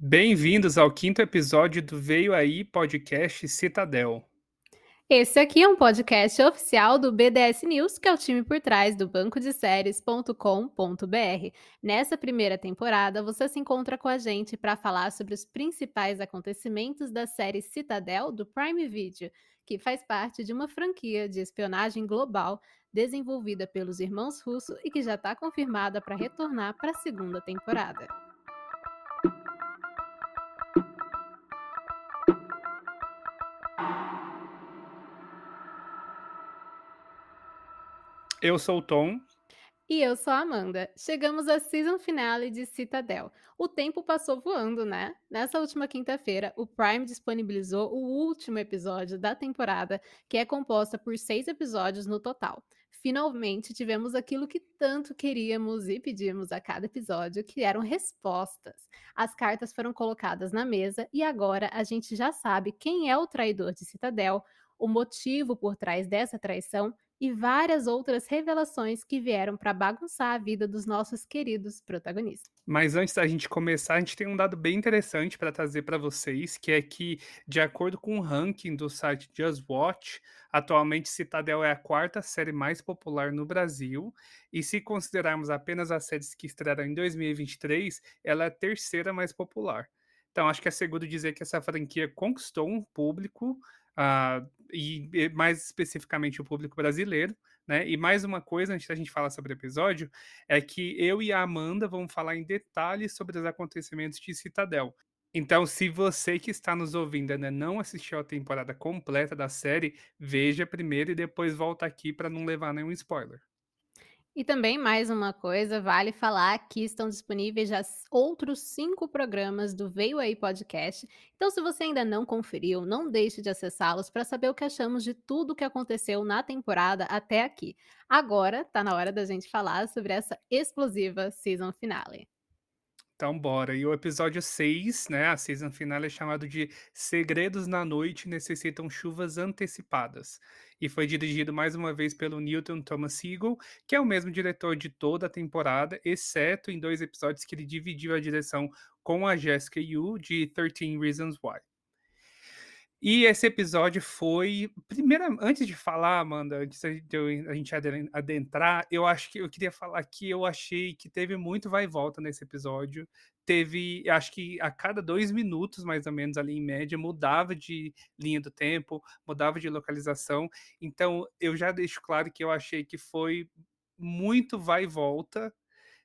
Bem-vindos ao quinto episódio do Veio Aí Podcast Citadel. Esse aqui é um podcast oficial do BDS News, que é o time por trás do banco de séries.com.br. Nessa primeira temporada, você se encontra com a gente para falar sobre os principais acontecimentos da série Citadel do Prime Video, que faz parte de uma franquia de espionagem global desenvolvida pelos irmãos Russo e que já está confirmada para retornar para a segunda temporada. Eu sou o Tom. E eu sou a Amanda. Chegamos à season finale de Citadel. O tempo passou voando, né? Nessa última quinta-feira, o Prime disponibilizou o último episódio da temporada, que é composta por seis episódios no total. Finalmente tivemos aquilo que tanto queríamos e pedimos a cada episódio, que eram respostas. As cartas foram colocadas na mesa e agora a gente já sabe quem é o traidor de Citadel, o motivo por trás dessa traição e várias outras revelações que vieram para bagunçar a vida dos nossos queridos protagonistas. Mas antes da gente começar, a gente tem um dado bem interessante para trazer para vocês, que é que, de acordo com o ranking do site Just Watch, atualmente Citadel é a quarta série mais popular no Brasil, e se considerarmos apenas as séries que estrearam em 2023, ela é a terceira mais popular. Então, acho que é seguro dizer que essa franquia conquistou um público Uh, e mais especificamente o público brasileiro, né? E mais uma coisa, antes da gente falar sobre o episódio, é que eu e a Amanda vamos falar em detalhes sobre os acontecimentos de Citadel. Então, se você que está nos ouvindo ainda não assistiu a temporada completa da série, veja primeiro e depois volta aqui para não levar nenhum spoiler. E também, mais uma coisa, vale falar que estão disponíveis já outros cinco programas do Veio Aí Podcast. Então, se você ainda não conferiu, não deixe de acessá-los para saber o que achamos de tudo o que aconteceu na temporada até aqui. Agora, tá na hora da gente falar sobre essa explosiva season finale. Então, bora. E o episódio 6, né, a season final é chamado de Segredos na Noite Necessitam Chuvas Antecipadas. E foi dirigido mais uma vez pelo Newton Thomas Siegel, que é o mesmo diretor de toda a temporada, exceto em dois episódios que ele dividiu a direção com a Jessica Yu, de 13 Reasons Why. E esse episódio foi. Primeiro, antes de falar, Amanda, antes de a gente adentrar, eu acho que eu queria falar que eu achei que teve muito vai e volta nesse episódio. Teve, acho que a cada dois minutos, mais ou menos, ali em média, mudava de linha do tempo, mudava de localização. Então, eu já deixo claro que eu achei que foi muito vai e volta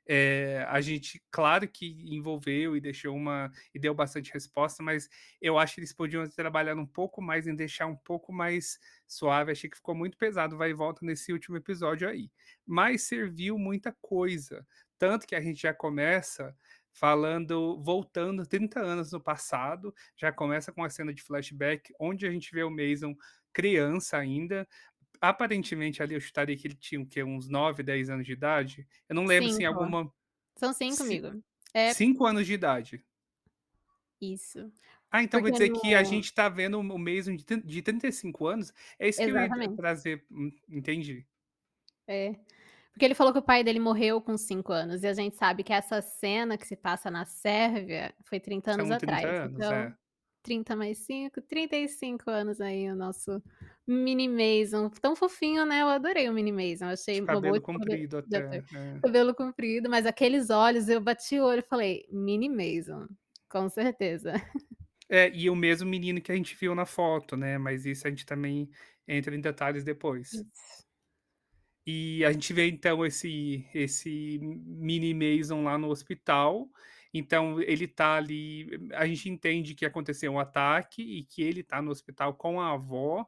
é, a gente, claro que envolveu e deixou uma e deu bastante resposta, mas eu acho que eles podiam ter trabalhado um pouco mais em deixar um pouco mais suave. Achei que ficou muito pesado, vai e volta nesse último episódio aí. Mas serviu muita coisa, tanto que a gente já começa falando, voltando 30 anos no passado, já começa com a cena de flashback, onde a gente vê o Mason criança ainda, aparentemente ali eu chutaria que ele tinha o quê? Uns 9, 10 anos de idade. Eu não lembro se em alguma. São cinco, amigo. É... Cinco anos de idade. Isso. Ah, então Porque quer dizer no... que a gente está vendo o mesmo de, de 35 anos? É isso Exatamente. que eu ia trazer. Hum, entendi. É. Porque ele falou que o pai dele morreu com 5 anos. E a gente sabe que essa cena que se passa na Sérvia foi 30 anos São 30 atrás. Anos, então, é. 30 mais 5, 35 anos aí o nosso Mini Mason. Tão fofinho, né? Eu adorei o Mini Mason. Achei de cabelo comprido até. É. Cabelo comprido, mas aqueles olhos, eu bati o olho e falei, Mini Mason, com certeza. É, e o mesmo menino que a gente viu na foto, né? Mas isso a gente também entra em detalhes depois. Isso. E a gente vê então esse esse mini Mason lá no hospital então ele tá ali, a gente entende que aconteceu um ataque e que ele tá no hospital com a avó.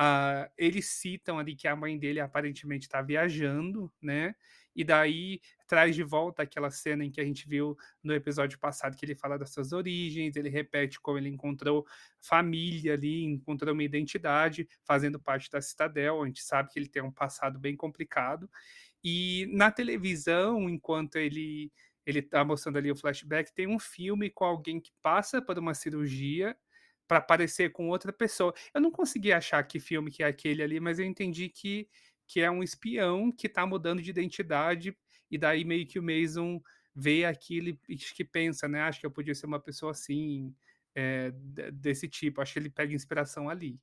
Uh, eles citam ali que a mãe dele aparentemente está viajando, né? E daí traz de volta aquela cena em que a gente viu no episódio passado que ele fala das suas origens, ele repete como ele encontrou família ali, encontrou uma identidade, fazendo parte da Citadel. A gente sabe que ele tem um passado bem complicado. E na televisão, enquanto ele ele tá mostrando ali o flashback, tem um filme com alguém que passa por uma cirurgia para aparecer com outra pessoa. Eu não consegui achar que filme que é aquele ali, mas eu entendi que, que é um espião que tá mudando de identidade e daí meio que o Mason vê aquilo e que pensa, né, "Acho que eu podia ser uma pessoa assim, de desse tipo", acho que ele pega inspiração ali.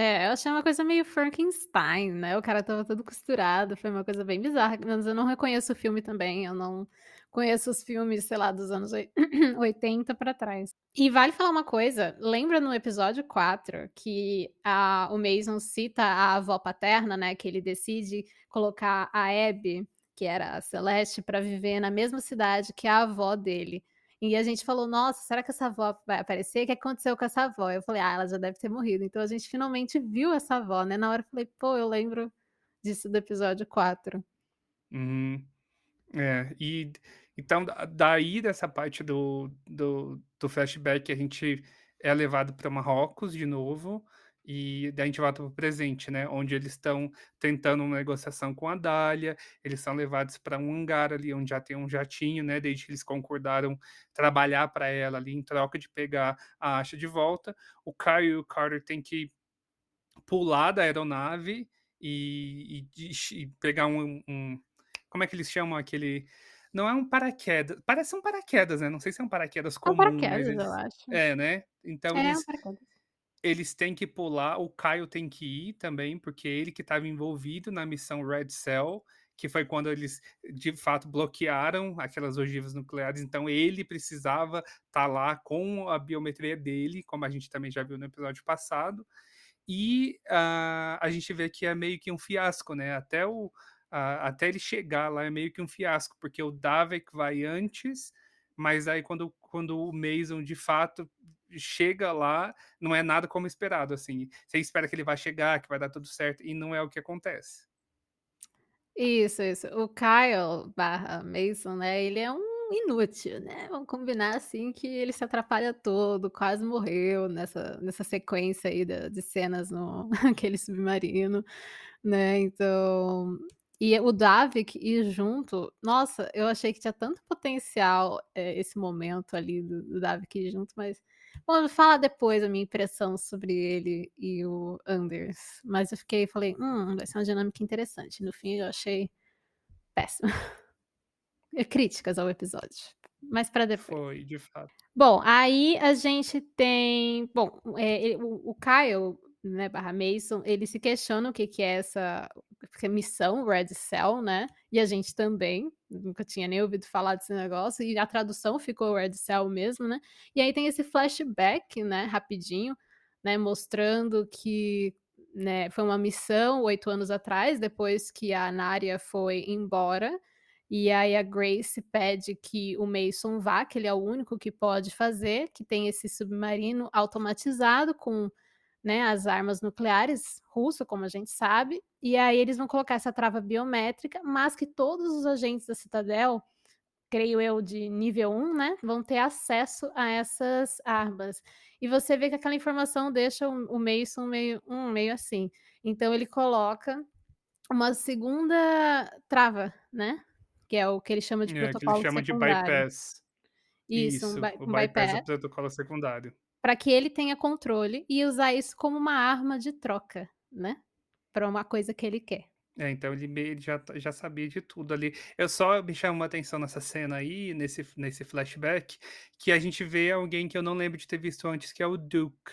É, eu achei uma coisa meio Frankenstein, né, o cara estava todo costurado, foi uma coisa bem bizarra, mas eu não reconheço o filme também, eu não conheço os filmes, sei lá, dos anos oi 80 pra trás. E vale falar uma coisa, lembra no episódio 4 que a o Mason cita a avó paterna, né, que ele decide colocar a Abby, que era a Celeste, pra viver na mesma cidade que a avó dele. E a gente falou: "Nossa, será que essa avó vai aparecer? O que aconteceu com essa avó?". Eu falei: "Ah, ela já deve ter morrido". Então a gente finalmente viu essa avó, né, na hora eu falei: "Pô, eu lembro disso do episódio 4". Uhum. É, e então da daí dessa parte do do do flashback a gente é levado pra Marrocos de novo, e daí a gente volta para o presente, né, onde eles estão tentando uma negociação com a Dália, eles são levados pra um hangar ali onde já tem um jatinho, né, desde que eles concordaram trabalhar pra ela ali em troca de pegar a Asha de volta. O Kyle e o Carter têm que pular da aeronave e e e pegar um um como é que eles chamam aquele não é um paraquedas, parece um paraquedas, né, não sei se é um paraquedas É um comum, paraquedas, eu acho. é, né, então É um eles paraquedas. Eles têm que pular, o Kyle tem que ir também, porque ele que estava envolvido na missão Red Cell, que foi quando eles de fato bloquearam aquelas ogivas nucleares, então ele precisava estar lá com a biometria dele, como a gente também já viu no episódio passado. E, ah, a gente vê que é meio que um fiasco, né, até o a até ele chegar lá é meio que um fiasco, porque o Davek vai antes, mas aí quando quando o Mason de fato chega lá, não é nada como esperado, assim. Você espera que ele vai chegar, que vai dar tudo certo, e não é o que acontece. Isso, isso. O Kyle/Mason, né, ele é um inútil, né, vamos combinar, assim, que ele se atrapalha todo, quase morreu nessa nessa sequência aí da de cenas no aquele submarino, né, então e o Davik ir junto, nossa, eu achei que tinha tanto potencial, eh, esse momento ali do do Davik ir junto, mas bom, falar depois a minha impressão sobre ele e o Anders, mas eu fiquei falei: "Hum, vai ser uma dinâmica interessante", no fim eu achei péssimo. E críticas ao episódio, mas pra depois. Foi, de fato. Bom, aí a gente tem bom, e o o Kyle, né, barra Mason, ele se questiona o que que é essa missão Red Cell, né, e a gente também, nunca tinha nem ouvido falar desse negócio, e a tradução ficou Red Cell mesmo, né. E aí tem esse flashback, né, rapidinho, né, mostrando que, né, foi uma missão 8 anos atrás, depois que a Naria foi embora, e aí a Grace pede que o Mason vá, que ele é o único que pode fazer, que tem esse submarino automatizado com, né, as armas nucleares russo, como a gente sabe, e aí eles vão colocar essa trava biométrica, mas que todos os agentes da Citadel, creio eu de nível 1, né, vão ter acesso a essas armas. E você vê que aquela informação deixa o o Mason meio, hum, meio assim. Então ele coloca uma segunda trava, né, que é o que ele chama de É, que ele protocolo chama de secundário. bypass. Isso, um Isso, by o um bypass bypass protocolo secundário. Pra que ele tenha controle e usar isso como uma arma de troca, né, pra uma coisa que ele quer. É, então ele meio ele já já sabia de tudo ali. Eu só me chamou a atenção nessa cena aí, nesse nesse flashback, que a gente vê alguém que eu não lembro de ter visto antes, que é o Duke.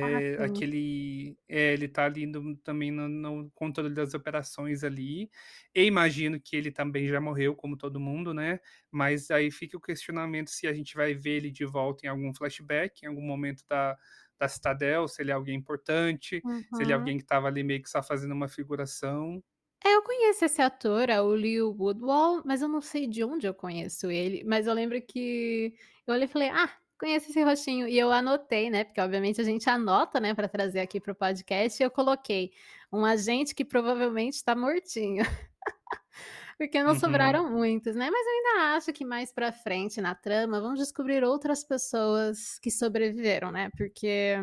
Ah, Eh, sim. aquele é, ele tá ali no também no no controle das operações ali. Eu imagino que ele também já morreu, como todo mundo, né, mas aí fica o questionamento se a gente vai ver ele de volta em algum flashback, em algum momento da da Citadel, se ele é alguém importante, se ele é Uhum. alguém que estava ali meio que só fazendo uma figuração. É, eu conheço esse ator, é o Liu Woodwall, mas eu não sei de onde eu conheço ele, mas eu lembro que eu olhei e falei: "Ah, conheço esse rostinho", e eu anotei, né, porque obviamente a gente anota, né, pra trazer aqui para o podcast, e eu coloquei: "Um agente que provavelmente está mortinho", porque não Uhum. sobraram muitos, né, mas eu ainda acho que mais pra frente na trama vamos descobrir outras pessoas que sobreviveram, né, porque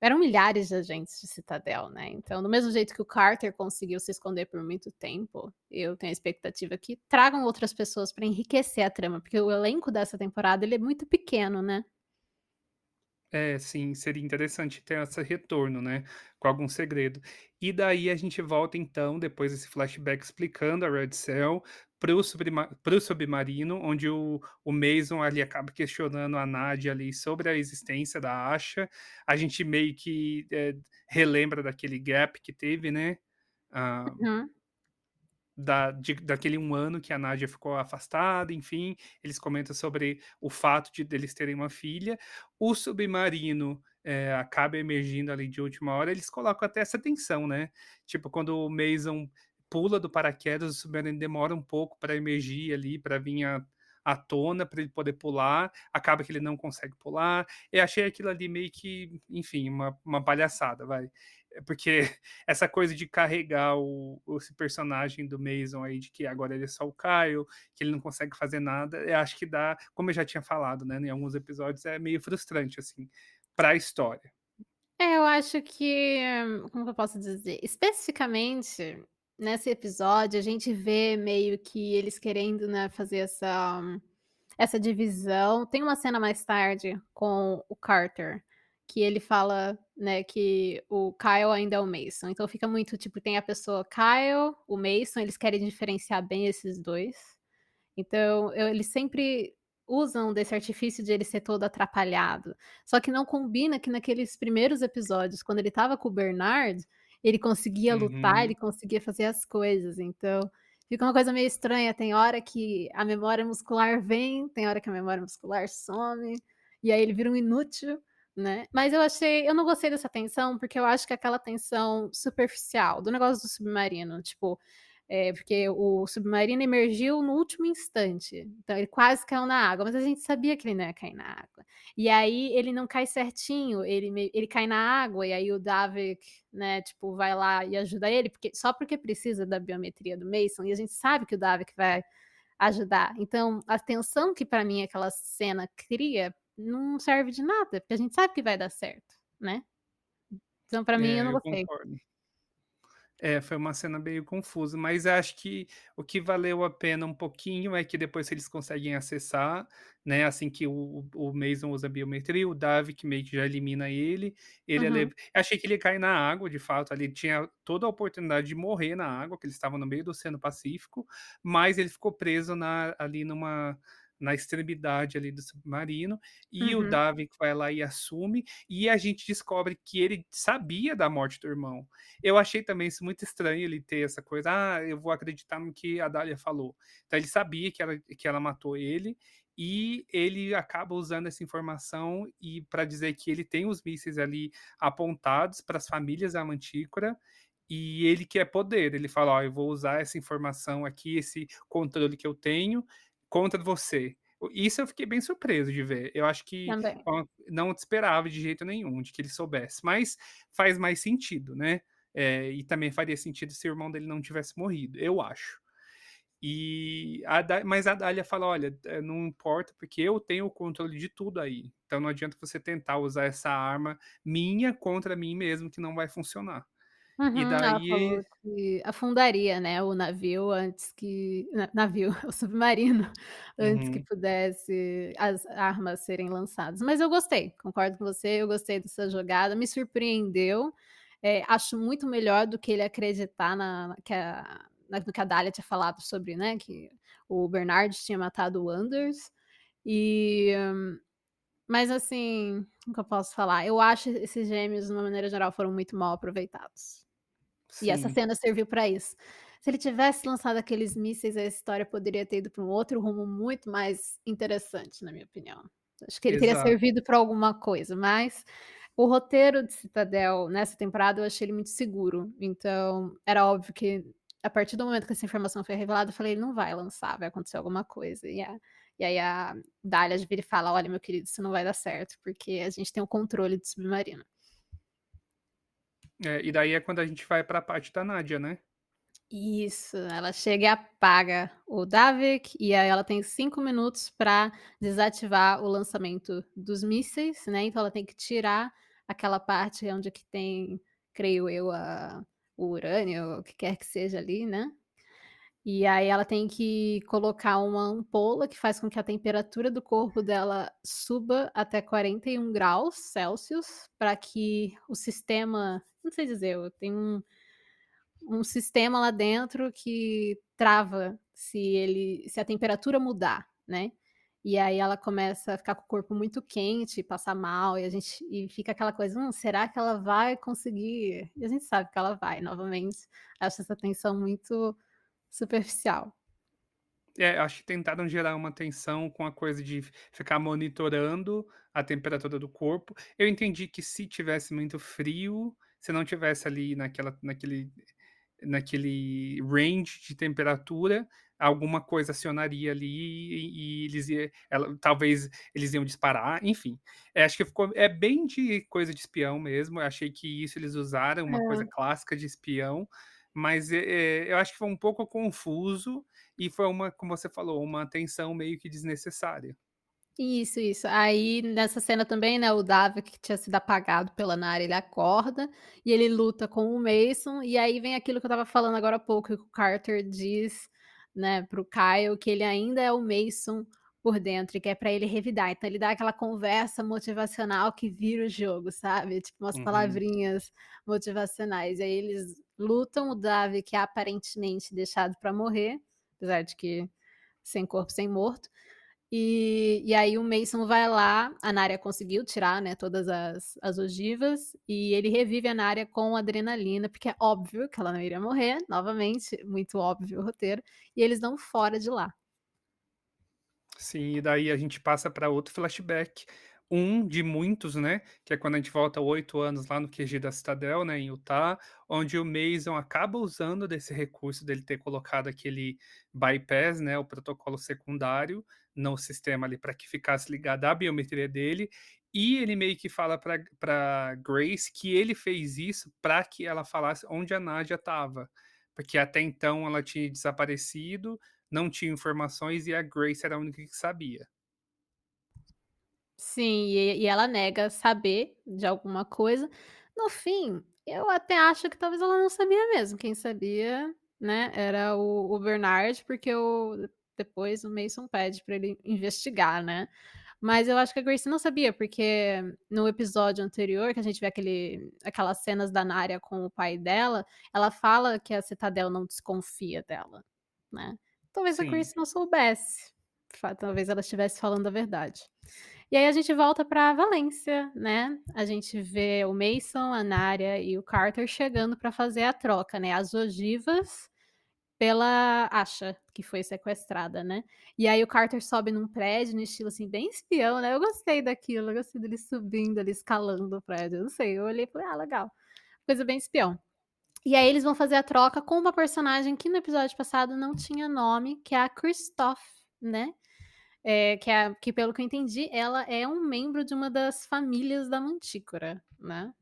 eram milhares de agentes de Citadel, né, então do mesmo jeito que o Carter conseguiu se esconder por muito tempo, eu tenho a expectativa que tragam outras pessoas pra enriquecer a trama, porque o elenco dessa temporada ele é muito pequeno, né. É, sim, seria interessante ter esse retorno, né, com algum segredo. E daí a gente volta então, depois desse flashback explicando a Red Cell, para o submarino, onde o o Mason ali acaba questionando a Nadia ali sobre a existência da Asha. A gente meio que, eh, relembra daquele gap que teve, né, ah, Uhum. Da de daquele um ano que a Nádia ficou afastada, enfim, eles comentam sobre o fato de deles terem uma filha. O submarino, eh, acaba emergindo ali de última hora, eles colocam até essa tensão, né, tipo, quando o Mason pula do paraquedas, o submarino demora um pouco para emergir ali, para vir à à tona, para ele poder pular, acaba que ele não consegue pular. Eu achei aquilo ali meio que, enfim, uma uma palhaçada, vai. É porque essa coisa de carregar o esse personagem do Mason aí, de que agora ele é só o Kyle, que ele não consegue fazer nada, eu acho que dá como eu já tinha falado, né, em alguns episódios, é meio frustrante, assim, pra história. É, eu acho que como eu posso dizer? Especificamente, nesse episódio, a gente vê meio que eles querendo, né, fazer essa essa divisão. Tem uma cena mais tarde com o Carter, que ele fala, né, que o Kyle ainda é o Mason, então fica muito tipo, tem a pessoa Kyle, o Mason, eles querem diferenciar bem esses 2. Então, eu eles sempre usam desse artifício de ele ser todo atrapalhado. Só que não combina que naqueles primeiros episódios, quando ele estava com o Bernard, ele conseguia lutar, ele Uhum. conseguia fazer as coisas, então fica uma coisa meio estranha, tem hora que a memória muscular vem, tem hora que a memória muscular some, e aí ele vira um inútil, né. Mas eu achei eu não gostei dessa tensão, porque eu acho que é aquela tensão superficial, do negócio do submarino, tipo, eh, porque o submarino emergiu no último instante, então ele quase caiu na água, mas a gente sabia que ele não ia cair na água. E aí ele não cai certinho, ele ele cai na água e aí o Davik, né, tipo, vai lá e ajuda ele, porque só porque precisa da biometria do Mason, e a gente sabe que o Davik vai ajudar. Então, a tensão que pra mim aquela cena cria, não serve de nada, porque a gente sabe que vai dar certo, né. Então pra mim eu É, não eu gostei. concordo. É, foi uma cena meio confusa, mas acho que o que valeu a pena um pouquinho é que depois eles conseguem acessar, né, assim que o o Mason usa a biometria, o Davik meio que já elimina ele, ele é Uhum. achei que ele ia cair na água, de fato, ali tinha toda a oportunidade de morrer na água, que eles estavam no meio do Oceano Pacífico, mas ele ficou preso na ali numa na extremidade ali do submarino, e o Uhum. Davik vai lá e assume, e a gente descobre que ele sabia da morte do irmão. Eu achei também isso muito estranho, ele ter essa coisa: "Ah, eu vou acreditar no que a Dália falou". Então ele sabia que ela que ela matou ele, e ele acaba usando essa informação e pra dizer que ele tem os mísseis ali apontados para as famílias da Mantícora, e ele quer poder. Ele fala: "Ó, eu vou usar essa informação aqui, esse controle que eu tenho, contra você". Isso eu fiquei bem surpreso de ver. Eu acho que, Também. não esperava de jeito nenhum de que ele soubesse, mas faz mais sentido, né. Eh, e também faria sentido se o irmão dele não tivesse morrido, eu acho. E a mas a Dália fala: "Olha, eh, não importa, porque eu tenho o controle de tudo aí, então não adianta você tentar usar essa arma minha contra mim mesmo que não vai funcionar". E Uhum, ela daí falou que afundaria, né, o navio antes que na navio, o submarino, antes que Uhum. pudesse as armas serem lançadas. Mas eu gostei, concordo com você, eu gostei dessa jogada, me surpreendeu, eh, acho muito melhor do que ele acreditar na que a na no que a Dália tinha falado sobre, né, que o Bernard tinha matado o Anders, e mas assim, como que eu posso falar? Eu acho esses gêmeos, de uma maneira geral, foram muito mal aproveitados. E essa Sim. cena serviu pra isso. Se ele tivesse lançado aqueles mísseis, a história poderia ter ido pra um outro rumo muito mais interessante, na minha opinião. Acho que ele teria Exato. servido pra alguma coisa, mas o roteiro de Citadel, nessa temporada, eu achei ele muito seguro, então era óbvio que, a partir do momento que essa informação foi revelada, eu falei: "Ele não vai lançar, vai acontecer alguma coisa", e a e aí a Dália vira e fala: "Olha, meu querido, isso não vai dar certo, porque a gente tem o controle do submarino". É, e daí é quando a gente vai pra parte da Nádia, né. Isso, ela chega e apaga o Davik, e aí ela tem 5 minutos pra desativar o lançamento dos mísseis, né, então ela tem que tirar aquela parte onde que tem, creio eu, a o urânio, o que quer que seja ali, né. E aí ela tem que colocar uma ampola que faz com que a temperatura do corpo dela suba até 41 graus Celsius, para que o sistema não sei dizer, tem um um sistema lá dentro que trava se ele se a temperatura mudar, né. E aí ela começa a ficar com o corpo muito quente, passar mal, e a gente e fica aquela coisa: "Hum, será que ela vai conseguir?" E a gente sabe que ela vai, novamente, acho essa tensão muito superficial. É, acho que tentaram gerar uma tensão com a coisa de ficar monitorando a temperatura do corpo. Eu entendi que se tivesse muito frio, se não tivesse ali naquela naquele naquele range de temperatura, alguma coisa acionaria ali e e eles ia ela talvez eles iam disparar, enfim. Eh, acho que ficou é bem de coisa de espião mesmo, eu achei que isso eles usaram, uma coisa É. clássica de espião, mas, eh, eu acho que foi um pouco confuso e foi uma como você falou, uma tensão meio que desnecessária. Isso, isso. Aí nessa cena também, né, o Davi que tinha sido apagado pela Nara, ele acorda e ele luta com o Mason, e aí vem aquilo que eu estava falando agora há pouco, que o Carter diz, né, para o Kyle que ele ainda é o Mason por dentro e que é pra ele revidar. Então ele dá aquela conversa motivacional que vira o jogo, sabe, tipo umas Uhum. palavrinhas motivacionais. E aí eles lutam, o Davi que é aparentemente deixado pra morrer, apesar de que sem corpo, sem morto. E e aí o Mason vai lá, a Nara conseguiu tirar, né, todas as as ogivas, e ele revive a Nara com adrenalina, porque é óbvio que ela não iria morrer, novamente, muito óbvio o roteiro, e eles vão fora de lá. Sim, e daí a gente passa pra outro flashback, um de muitos, né, que é quando a gente volta 8 anos lá no QG da Citadel, né, em Utah, onde o Mason acaba usando desse recurso dele ter colocado aquele bypass, né, o protocolo secundário no sistema ali pra que ficasse ligado à biometria dele, e ele meio que fala pra Grace que ele fez isso pra que ela falasse onde a Nádia estava, porque até então ela tinha desaparecido, não tinha informações e a Grace era a única que sabia. Sim, e e ela nega saber de alguma coisa. No fim, eu até acho que talvez ela não sabia mesmo, quem sabia, né, era o o Bernard, porque o depois o Mason pede pra ele investigar, né. Mas eu acho que a Grace não sabia, porque no episódio anterior que a gente vê aquele aquelas cenas da Nara com o pai dela, ela fala que a Citadel não desconfia dela, né. Talvez a Sim. Grace não soubesse, talvez ela estivesse falando a verdade. E aí a gente volta pra Valência, né, a gente vê o Mason, a Nara e o Carter chegando pra fazer a troca, né, as ogivas pela Asha, que foi sequestrada, né. E aí o Carter sobe num prédio no estilo, assim, bem espião, né, eu gostei daquilo, eu gostei dele subindo ali, escalando o prédio, eu não sei, eu olhei e falei: "Ah, legal", coisa bem espião. E aí eles vão fazer a troca com uma personagem que no episódio passado não tinha nome, que é a Kristoff, né, eh, que é a que pelo que eu entendi, ela é um membro de uma das famílias da Mantícora, né.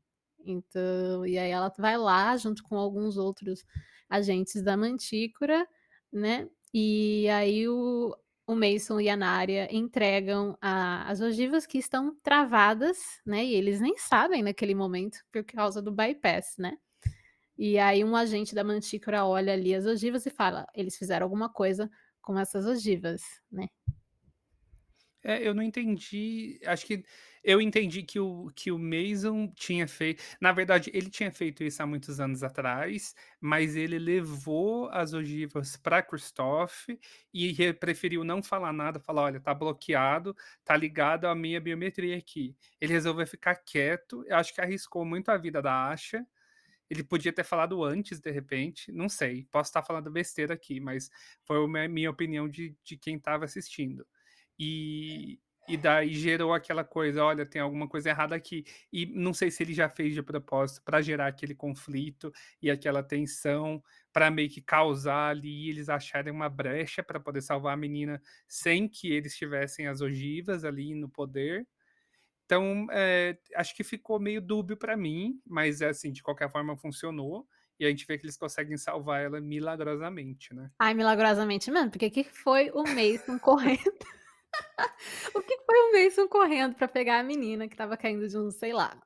Então e aí ela vai lá junto com alguns outros agentes da Mantícora, né, e aí o o Mason e a Nara entregam a as ogivas que estão travadas, né, e eles nem sabem naquele momento por causa do bypass, né. E aí um agente da Mantícora olha ali as ogivas e fala: "Eles fizeram alguma coisa com essas ogivas", né. É, eu não entendi, acho que eu entendi que o que o Mason tinha feito na verdade, ele tinha feito isso há muitos anos atrás, mas ele levou as ogivas pra Kristoff e re preferiu não falar nada, falar: "Olha, tá bloqueado, tá ligado à minha biometria aqui". Ele resolveu ficar quieto, acho que arriscou muito a vida da Asha, ele podia ter falado antes, de repente, não sei, posso estar falando besteira aqui, mas foi uma minha opinião de de quem estava assistindo. E e daí gerou aquela coisa: "Olha, tem alguma coisa errada aqui". E não sei se ele já fez de propósito pra gerar aquele conflito e aquela tensão, pra meio que causar ali, eles acharem uma brecha pra poder salvar a menina sem que eles tivessem as ogivas ali no poder. Então, eh, acho que ficou meio dúbio pra mim, mas, assim, de qualquer forma funcionou, e a gente vê que eles conseguem salvar ela milagrosamente, né. Ai, milagrosamente mesmo, porque que que foi o Mason correndo o que foi o Mason correndo pra pegar a menina que estava caindo de um, sei lá,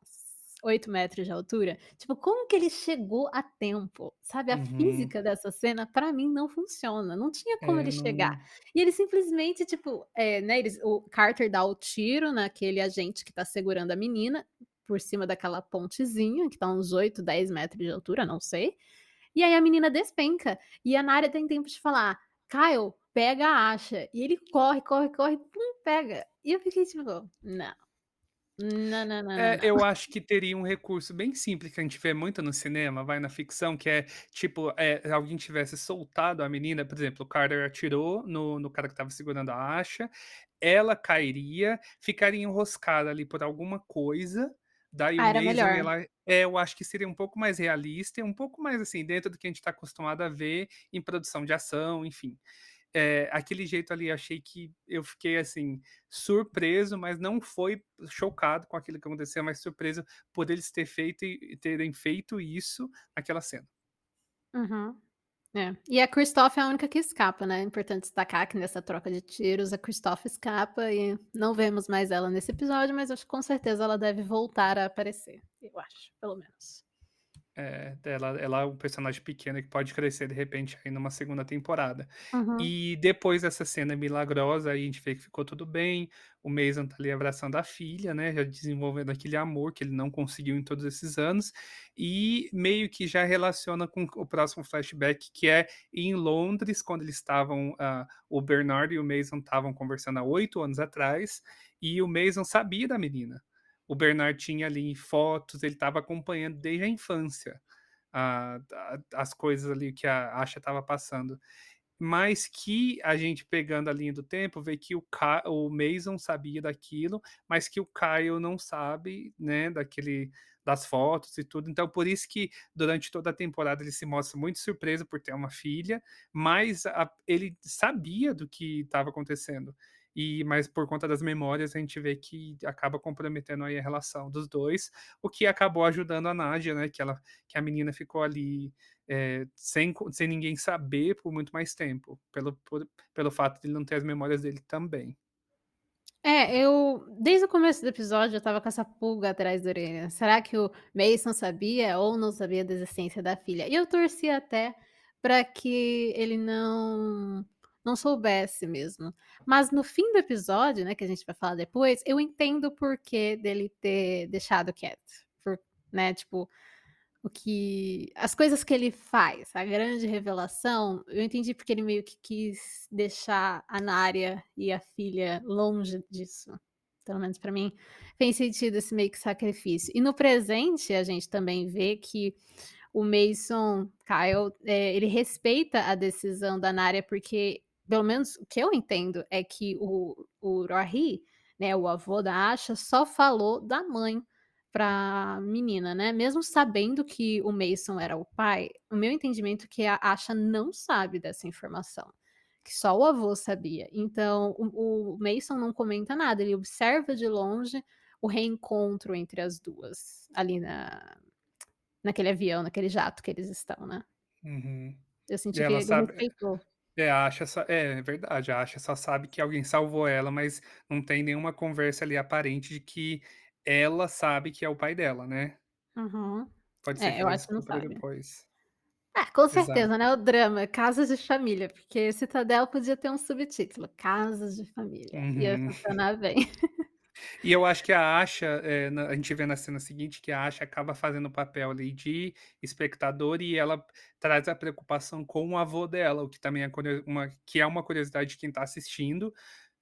8 metros de altura, tipo, como que ele chegou a tempo? Sabe, a Uhum. física dessa cena pra mim não funciona, não tinha como É, ele chegar. não E ele simplesmente, tipo, eh, né, eles o Carter dá o tiro naquele agente que tá segurando a menina, por cima daquela pontezinha que tá uns 8, 10 metros de altura, não sei, e aí a menina despenca, e a Nadia tem tempo de falar: "Kyle, pega a acha", e ele corre, corre, corre, pum, pega. E eu fiquei tipo: "Não, não, não, não, não, É, não". eu acho que teria um recurso bem simples que a gente vê muito no cinema, vai, na ficção, que é, tipo, eh, alguém tivesse soltado a menina, por exemplo, o Carter atirou no no cara que estava segurando a acha, ela cairia, ficaria enroscada ali por alguma coisa, daí o Ah, Mason ia melhor. lá é, eu acho que seria um pouco mais realista e um pouco mais, assim, dentro do que a gente tá acostumado a ver em produção de ação, enfim. Eh, aquele jeito ali, achei que eu fiquei, assim, surpreso, mas não foi chocado com aquilo que aconteceu, mas surpreso por eles ter feito terem feito isso naquela cena. Uhum. É. E a Kristoff é a única que escapa, né, é importante destacar que nessa troca de tiros a Kristoff escapa e não vemos mais ela nesse episódio, mas acho que com certeza ela deve voltar a aparecer, eu acho, pelo menos. É, ela ela é um personagem pequeno que pode crescer, de repente, aí numa segunda temporada. Uhum. E depois dessa cena milagrosa, aí a gente vê que ficou tudo bem, o Mason tá ali abraçando a filha, né, já desenvolvendo aquele amor que ele não conseguiu em todos esses anos, e meio que já relaciona com o próximo flashback, que é em Londres, quando eles estavam, ah, o Bernard e o Mason estavam conversando há 8 anos atrás, e o Mason sabia da menina. O Bernard tinha ali fotos, ele estava acompanhando desde a infância, a a as coisas ali que a Asha estava passando. Mas que a gente pegando a linha do tempo, vê que o Ka o Mason sabia daquilo, mas que o Kyle não sabe, né, daquele das fotos e tudo, então por isso que durante toda a temporada ele se mostra muito surpreso por ter uma filha, mas a ele sabia do que estava acontecendo. E mas por conta das memórias, a gente vê que acaba comprometendo aí a relação dos 2, o que acabou ajudando a Nadia, né, que ela que a menina ficou ali, eh, sem sem ninguém saber por muito mais tempo, pelo por pelo fato de ele não ter as memórias dele também. É, eu desde o começo do episódio eu estava com essa pulga atrás da orelha, será que o Mason sabia ou não sabia da existência da filha? E eu torci até pra que ele não não soubesse mesmo. Mas no fim do episódio, né, que a gente vai falar depois, eu entendo o porquê dele ter deixado quieto, por né, tipo, o que as coisas que ele faz, a grande revelação, eu entendi porque ele meio que quis deixar a Naria e a filha longe disso. Pelo menos pra mim, fez sentido esse meio que sacrifício. E no presente, a gente também vê que o Mason Kyle, eh, ele respeita a decisão da Naria, porque, pelo menos o que eu entendo, é que o o Rory, né, o avô da Asha, só falou da mãe pra menina, né, mesmo sabendo que o Mason era o pai, o meu entendimento é que a Asha não sabe dessa informação, que só o avô sabia. Então o o Mason não comenta nada, ele observa de longe o reencontro entre as 2, ali na naquele avião, naquele jato que eles estão, né. Uhum. Eu E senti que ela ele sabe respeitou. É, a Asha só é verdade, a Asha só sabe que alguém salvou ela, mas não tem nenhuma conversa ali aparente de que ela sabe que é o pai dela, né. Uhum. Pode ser É, que eu ela acho que não descubra sabe. depois. Ah, com Exato. certeza, né, o drama, casos de família, porque Citadel podia ter um subtítulo, Casos de Família, ia Uhum. funcionar bem. E eu acho que a Asha, eh, na a gente vê na cena seguinte que a Asha acaba fazendo o papel ali de espectador e ela traz a preocupação com o avô dela, o que também é uma que é uma curiosidade de quem tá assistindo,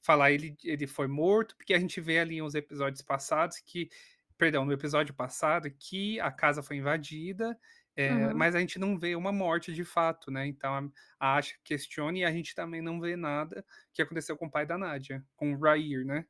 falar ele ele foi morto, porque a gente vê ali uns episódios passados que perdão, no episódio passado, que a casa foi invadida, eh, Uhum. mas a gente não vê uma morte de fato, né, então a Asha questiona e a gente também não vê nada que aconteceu com o pai da Nadia, com o Ra'eer, né.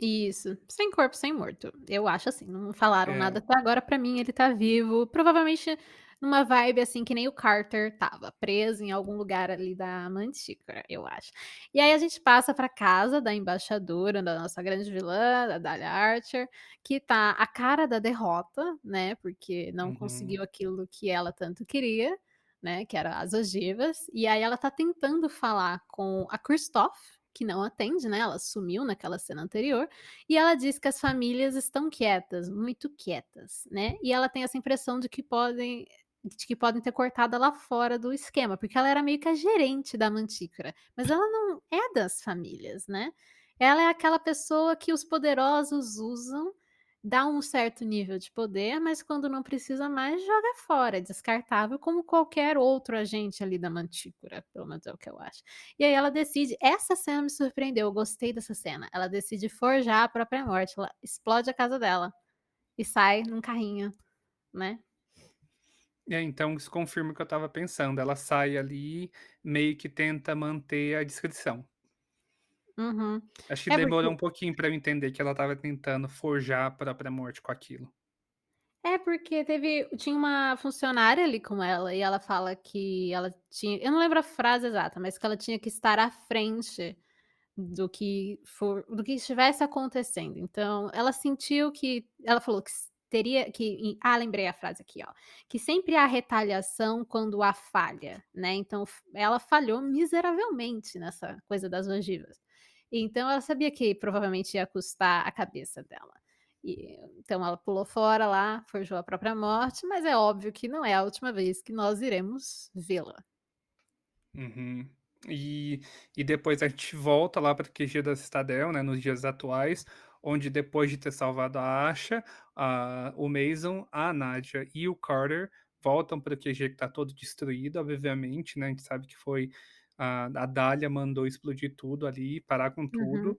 Isso, sem corpo, sem morto. Eu acho assim, não falaram nada É. até agora, pra mim ele tá vivo, provavelmente numa vibe, assim, que nem o Carter estava, preso em algum lugar ali da Mantícora, eu acho. E aí a gente passa pra casa da embaixadora, da nossa grande vilã, da Dália Archer, que tá a cara da derrota, né, porque não Uhum. conseguiu aquilo que ela tanto queria, né, que era as ogivas, e aí ela tá tentando falar com a Kristoff, que não atende, né, ela sumiu naquela cena anterior, e ela diz que as famílias estão quietas, muito quietas, né, e ela tem essa impressão de que podem de que podem ter cortado ela fora do esquema, porque ela era meio que a gerente da Mantícora, mas ela não é das famílias, né. Ela é aquela pessoa que os poderosos usam, dá um certo nível de poder, mas quando não precisa mais joga fora, é descartável como qualquer outro agente ali da Mantícora, pelo menos é o que eu acho. E aí ela decide essa cena me surpreendeu, eu gostei dessa cena, ela decide forjar a própria morte, ela explode a casa dela, e sai num carrinho, né. É, então isso confirma o que eu estava pensando, ela sai ali, meio que tenta manter a discrição. Uhum. Acho que É demorou porque um pouquinho pra eu entender que ela estava tentando forjar a própria morte com aquilo. É porque teve tinha uma funcionária ali com ela e ela fala que ela tinha eu não lembro a frase exata, mas que ela tinha que estar à frente do que for do que estivesse acontecendo. Então, ela sentiu que ela falou que teria que ah, lembrei a frase aqui, ó, que sempre há retaliação quando há falha, né, então ela falhou miseravelmente nessa coisa das ogivas. Então ela sabia que provavelmente ia custar a cabeça dela. E então ela pulou fora lá, forjou a própria morte, mas é óbvio que não é a última vez que nós iremos vê-la. Uhum. E e depois a gente volta lá para o QG da Citadel, né, nos dias atuais, onde depois de ter salvado a Asha, a o Mason, a Nadia e o Carter voltam para o QG que está todo destruído, obviamente, né, a gente sabe que foi a a Dália mandou explodir tudo ali, parar com Uhum. tudo,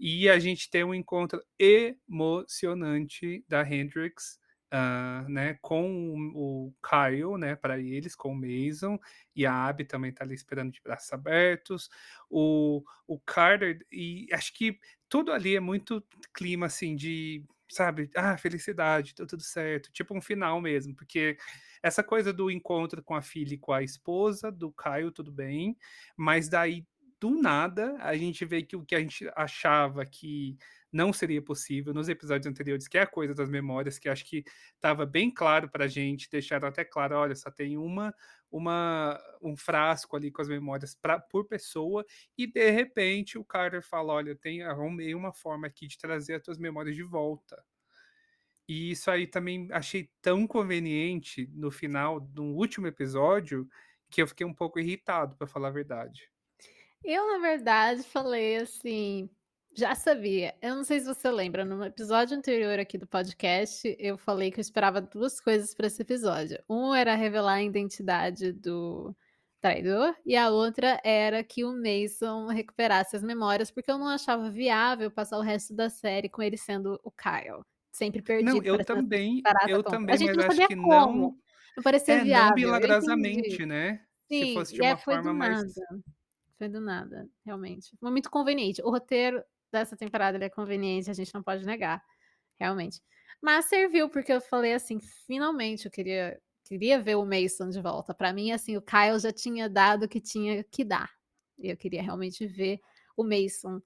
e a gente tem um encontro emocionante da Hendrix, hã, né, com o Kyle, né, pra eles, com o Mason, e a Abby também tá ali esperando de braços abertos. O o Carter e acho que tudo ali é muito clima, assim, de, sabe, ah, felicidade, deu tudo certo, tipo um final mesmo, porque essa coisa do encontro com a filha e com a esposa do Kyle, tudo bem, mas daí, do nada, a gente vê que o que a gente achava que não seria possível nos episódios anteriores, que é a coisa das memórias, que acho que estava bem claro pra gente, deixaram até claro: "Olha, só tem uma uma um frasco ali com as memórias pra por pessoa", e de repente o Carter fala: "Olha, tenho arrumei uma forma aqui de trazer as tuas memórias de volta". E isso aí também achei tão conveniente no final do último episódio, que eu fiquei um pouco irritado, pra falar a verdade. Eu, na verdade, falei assim, já sabia. Eu não sei se você lembra, no episódio anterior aqui do podcast, eu falei que eu esperava 2 coisas pra esse episódio. Um era revelar a identidade do traidor, e a outra era que o Mason recuperasse as memórias, porque eu não achava viável passar o resto da série com ele sendo o Kyle, sempre Não, perdido, eu parecendo também eu tonta. A também, gente mas não acho que não como, não parecia é, não viável, eu entendi. milagrosamente, né, se Sim, fosse de e é uma foi do forma mais nada, foi do nada, realmente. Foi muito conveniente. O roteiro dessa temporada ele é conveniente, a gente não pode negar, realmente. Mas serviu, porque eu falei assim: "Finalmente eu queria queria ver o Mason de volta". Pra mim, assim, o Kyle já tinha dado o que tinha que dar, e eu queria realmente ver o Mason,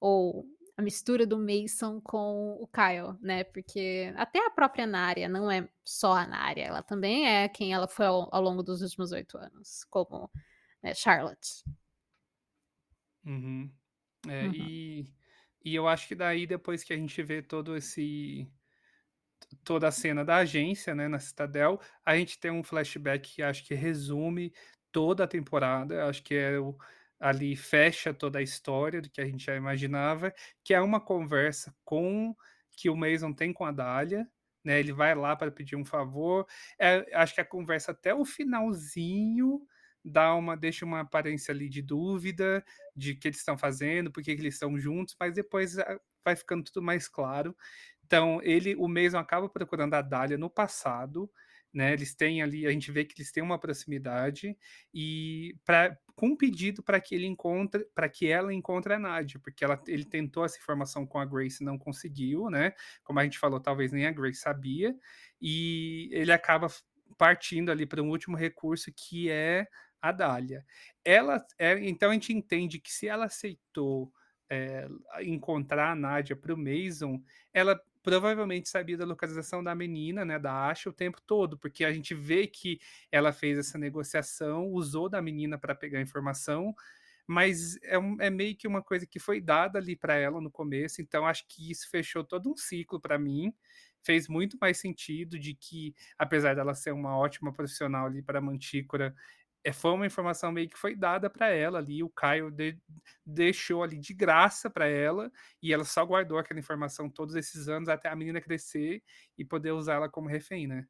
ou a mistura do Mason com o Kyle, né, porque até a própria Naria não é só a Naria, ela também é quem ela foi ao ao longo dos últimos 8 anos, como, né, Charlotte. Uhum. É, Uhum. e e eu acho que daí depois que a gente vê todo esse to toda a cena da agência, né, na Citadel, a gente tem um flashback que acho que resume toda a temporada, acho que é o ali fecha toda a história do que a gente já imaginava, que é uma conversa com que o Mason tem com a Dália, né, ele vai lá para pedir um favor, eh, acho que a conversa até o finalzinho dá uma deixa uma aparência ali de dúvida, de que eles estão fazendo, por que que eles estão juntos, mas depois, ah, vai ficando tudo mais claro. Então ele o Mason acaba procurando a Dália no passado, né, eles têm ali a gente vê que eles têm uma proximidade, e com um pedido pra que ele encontre pra que ela encontre a Nadia, porque ela ele tentou essa informação com a Grace não conseguiu, né, como a gente falou, talvez nem a Grace sabia, e ele acaba partindo ali pra um último recurso que é a Dália. Ela eh, então a gente entende que se ela aceitou, eh, encontrar a Nadia para o Mason, ela provavelmente sabia da localização da menina, né, da Asha o tempo todo, porque a gente vê que ela fez essa negociação, usou da menina pra pegar informação, mas é um é meio que uma coisa que foi dada ali para ela no começo, então acho que isso fechou todo um ciclo para mim, fez muito mais sentido de que, apesar dela ser uma ótima profissional ali para a Mantícora, eh, foi uma informação meio que foi dada para ela ali, o Caio de deixou ali de graça para ela, e ela só guardou aquela informação todos esses anos até a menina crescer e poder usar ela como refém, né.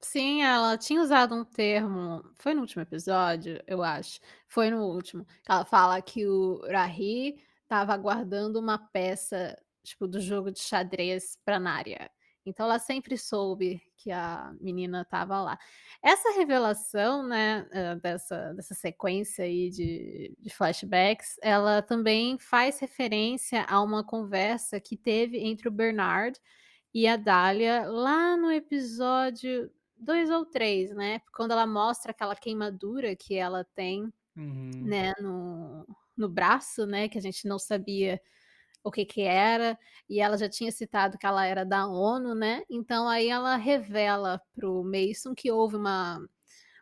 Sim, ela tinha usado um termo foi no último episódio, eu acho, foi no último, ela fala que o Rahi estava guardando uma peça, tipo, do jogo de xadrez pra Narya. Então ela sempre soube que a menina estava lá. Essa revelação, né, dessa dessa sequência aí de de flashbacks, ela também faz referência a uma conversa que teve entre o Bernard e a Dália lá no episódio 2 ou 3, né, quando ela mostra aquela queimadura que ela tem, Uhum. né, no no braço, né, que a gente não sabia o que que era, e ela já tinha citado que ela era da ONU, né, então aí ela revela para o Mason que houve uma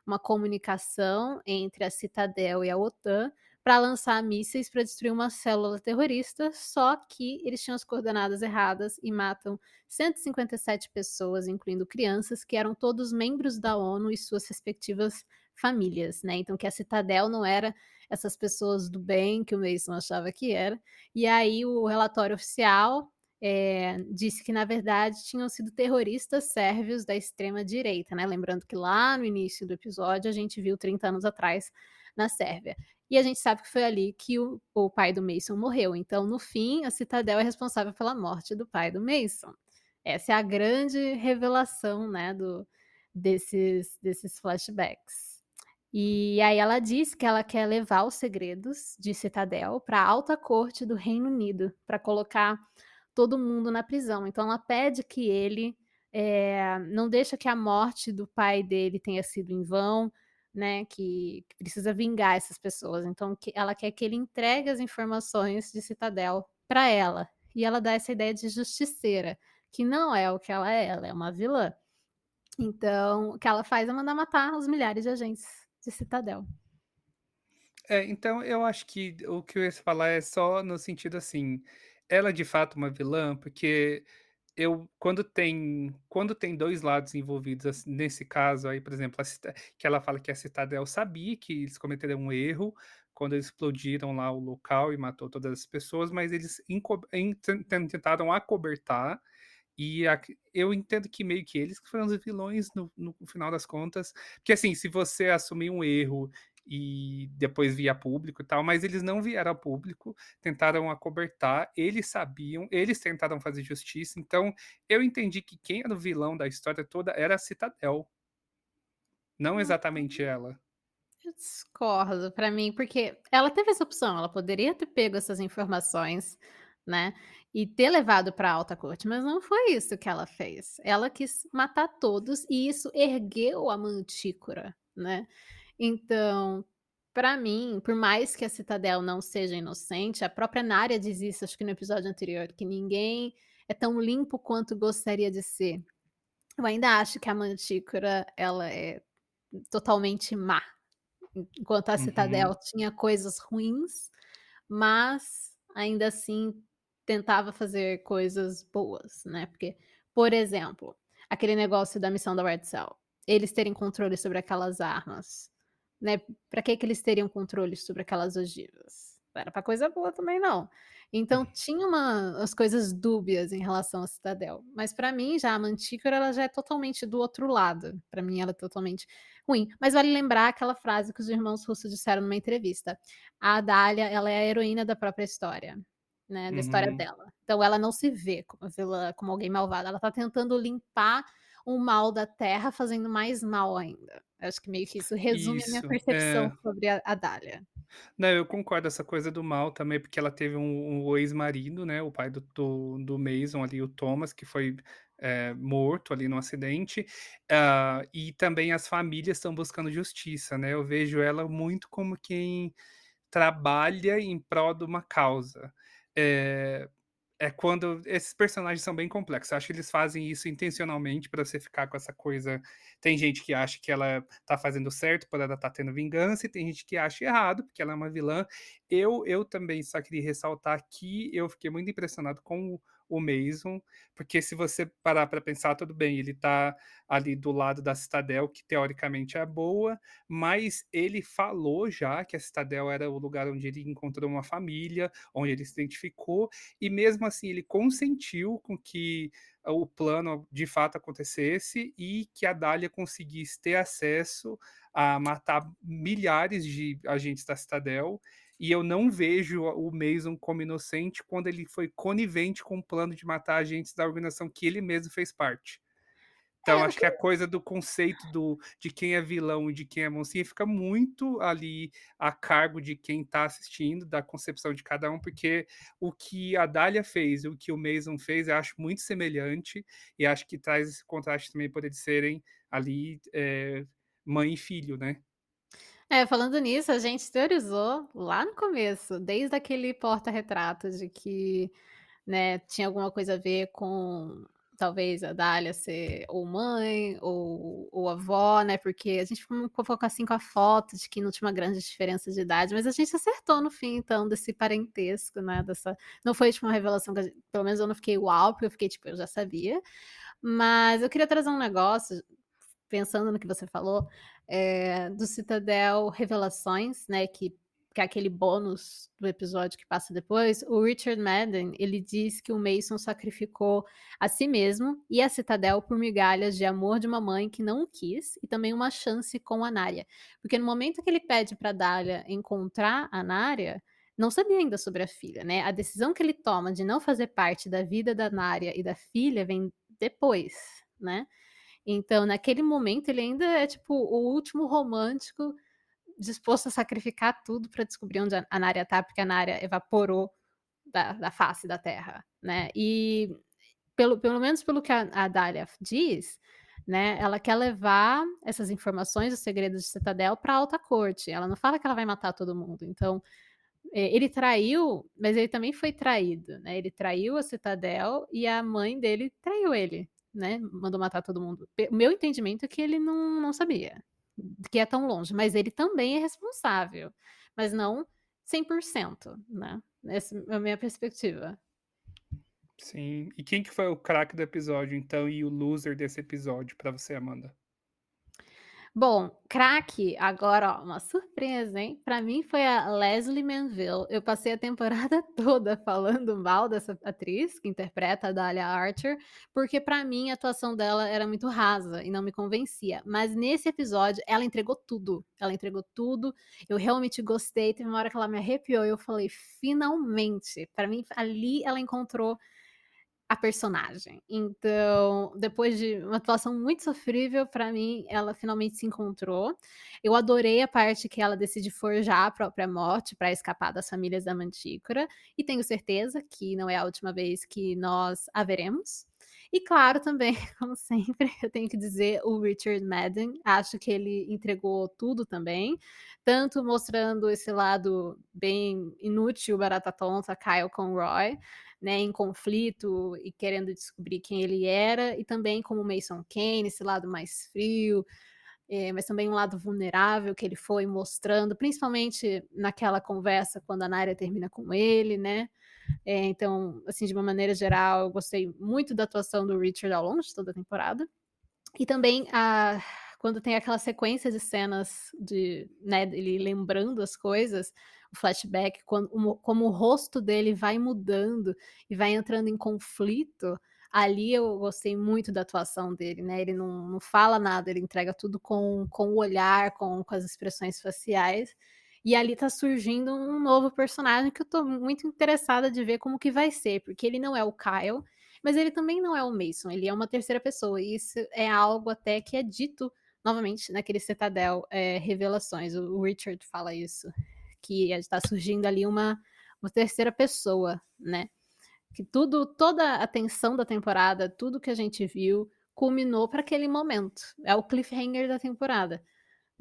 uma comunicação entre a Citadel e a OTAN pra lançar mísseis pra destruir uma célula terrorista, só que eles tinham as coordenadas erradas e matam 157 pessoas, incluindo crianças, que eram todos membros da ONU e suas respectivas famílias, né, então que a Citadel não era essas pessoas do bem que o Mason achava que era, e aí o relatório oficial, eh, disse que na verdade tinham sido terroristas sérvios da extrema direita, né, lembrando que lá no início do episódio a gente viu 30 anos atrás na Sérvia. E a gente sabe que foi ali que o o pai do Mason morreu, então no fim a Citadel é responsável pela morte do pai do Mason. Essa é a grande revelação, né, do desses desses flashbacks. E aí ela diz que ela quer levar os segredos de Citadel pra alta corte do Reino Unido, pra colocar todo mundo na prisão, então ela pede que ele, eh, não deixa que a morte do pai dele tenha sido em vão, né, que que precisa vingar essas pessoas, então que ela quer que ele entregue as informações de Citadel pra ela, e ela dá essa ideia de justiceira, que não é o que ela é, ela é uma vilã. Então, o que ela faz é mandar matar os milhares de agentes de Citadel. É, então eu acho que o que eu ia falar é só no sentido, assim, ela é de fato uma vilã, porque eu quando tem quando tem 2 lados envolvidos, assim, nesse caso aí, por exemplo, a que ela fala que a Citadel sabia que eles cometeram um erro, quando eles explodiram lá o local e matou todas as pessoas, mas eles tentaram acobertar, e ac eu entendo que meio que eles foram os vilões no no final das contas, porque assim, se você assumir um erro e depois vir a público e tal, mas eles não vieram a público, tentaram acobertar, eles sabiam, eles tentaram fazer justiça, então eu entendi que quem era o vilão da história toda era a Citadel. Não exatamente ela. Eu discordo, pra mim, porque ela teve essa opção, ela poderia ter pego essas informações, né, e ter levado pra alta corte, mas não foi isso que ela fez. Ela quis matar todos e isso ergueu a Mantícora, né. Então, pra mim, por mais que a Citadel não seja inocente, a própria Narya diz isso, acho que no episódio anterior, que ninguém é tão limpo quanto gostaria de ser. Eu ainda acho que a Mantícora, ela é totalmente má, en enquanto a Uhum. Citadel tinha coisas ruins, mas ainda assim tentava fazer coisas boas, né, porque, por exemplo, aquele negócio da missão da Red Cell, eles terem controle sobre aquelas armas, né, pra que que eles teriam controle sobre aquelas ogivas? Não era pra coisa boa também não. Então tinha uma umas coisas dúbias em relação à Citadel, mas pra mim já a Mantícora ela já é totalmente do outro lado, pra mim ela é totalmente ruim. Mas vale lembrar aquela frase que os irmãos Russo disseram numa entrevista: "A Dália, ela é a heroína da própria história, né, da história Uhum. dela". Então ela não se vê como vilã, como alguém malvada, ela tá tentando limpar o mal da Terra, fazendo mais mal ainda. Acho que meio que isso resume a minha Isso, percepção é. sobre a a Dália. Não, eu concordo, essa coisa do mal também, porque ela teve um um ex-marido, né, o pai do do do Mason ali, o Thomas, que foi, eh, morto ali no acidente, hã, e também as famílias estão buscando justiça, né, eu vejo ela muito como quem trabalha em prol de uma causa. Eh É quando esses personagens são bem complexos, acho que eles fazem isso intencionalmente pra você ficar com essa coisa tem gente que acha que ela tá fazendo certo por ela tá tendo vingança e tem gente que acha errado, porque ela é uma vilã. Eu eu também só queria ressaltar que eu fiquei muito impressionado com o o Mason, porque se você parar pra pensar, tudo bem, ele tá ali do lado da Citadel, que teoricamente é boa, mas ele falou já que a Citadel era o lugar onde ele encontrou uma família, onde ele se identificou, e mesmo assim ele consentiu com que o plano de fato acontecesse e que a Dália conseguisse ter acesso a matar milhares de agentes da Citadel, e eu não vejo o Mason como inocente quando ele foi conivente com o plano de matar agentes da organização que ele mesmo fez parte. Então, É, acho que a coisa do conceito do de quem é vilão e de quem é mocinha fica muito ali a cargo de quem tá assistindo, da concepção de cada um, porque o que a Dália fez e o que o Mason fez, eu acho muito semelhante, e acho que traz esse contraste também por eles serem ali, eh, mãe e filho, né. É, falando nisso, a gente teorizou lá no começo, desde aquele porta-retrato de que, né, tinha alguma coisa a ver com talvez a Dália ser ou mãe ou ou avó, né, porque a gente ficou ficou assim com a foto de que não tinha uma grande diferença de idade, mas a gente acertou no fim então desse parentesco, né, dessa não foi tipo uma revelação que a gen pelo menos eu não fiquei "uau", porque eu fiquei tipo: "Eu já sabia". Mas eu queria trazer um negócio, pensando no que você falou, eh, do Citadel Revelações, né, que que é aquele bônus do episódio que passa depois, o Richard Madden, ele diz que o Mason sacrificou a si mesmo e a Citadel por migalhas de amor de uma mãe que não o quis e também uma chance com a Narya. Porque no momento que ele pede pra Dália encontrar a Narya, não sabia ainda sobre a filha, né, a decisão que ele toma de não fazer parte da vida da Narya e da filha vem depois, né. Então naquele momento ele ainda é tipo o último romântico disposto a sacrificar tudo pra descobrir onde a a Narya tá, porque a Narya evaporou da da face da terra, né. E pelo pelo menos pelo que a a Dália diz, né, ela quer levar essas informações, os segredos de Citadel pra alta corte, ela não fala que ela vai matar todo mundo, então, eh, ele traiu, mas ele também foi traído, né, ele traiu a Citadel e a mãe dele traiu ele, né, mandou matar todo mundo. O meu entendimento é que ele não não sabia que é tão longe, mas ele também é responsável, mas não 100%, né, essa é a minha perspectiva. Sim. E quem que foi o craque do episódio então e o loser desse episódio pra você, Amanda? Bom, craque, agora ó, uma surpresa, hein, pra mim foi a Lesley Manville, eu passei a temporada toda falando mal dessa atriz que interpreta a Dália Archer, porque pra mim a atuação dela era muito rasa e não me convencia, mas nesse episódio ela entregou tudo, ela entregou tudo, eu realmente gostei, teve uma hora que ela me arrepiou e eu falei: "Finalmente", pra mim ali ela encontrou a personagem. Então, depois de uma atuação muito sofrível, pra mim ela finalmente se encontrou. Eu adorei a parte que ela decide forjar a própria morte pra escapar das famílias da Mantícora, e tenho certeza que não é a última vez que nós a veremos. E claro também, como sempre, eu tenho que dizer o Richard Madden, acho que ele entregou tudo também, tanto mostrando esse lado bem inútil, barata tonta, Kyle com Roy, né, em conflito e querendo descobrir quem ele era, e também como Mason Kane, esse lado mais frio, eh, mas também um lado vulnerável que ele foi mostrando, principalmente naquela conversa quando a Narya termina com ele, né. Eh, então, assim, de uma maneira geral, eu gostei muito da atuação do Richard ao longo de toda a temporada. E também a quando tem aquela sequência de cenas de, né, dele lembrando as coisas, o flashback, quando como o rosto dele vai mudando e vai entrando em conflito, ali eu gostei muito da atuação dele, né, ele não não fala nada, ele entrega tudo com com o olhar, com com as expressões faciais, e ali tá surgindo um novo personagem que eu tô muito interessada de ver como que vai ser, porque ele não é o Kyle, mas ele também não é o Mason, ele é uma terceira pessoa, e isso é algo até que é dito novamente naquele Citadel, eh, Revelações, o Richard fala isso, que está surgindo ali uma uma terceira pessoa, né, que tudo toda a tensão da temporada, tudo que a gente viu, culminou pra aquele momento, é o cliffhanger da temporada.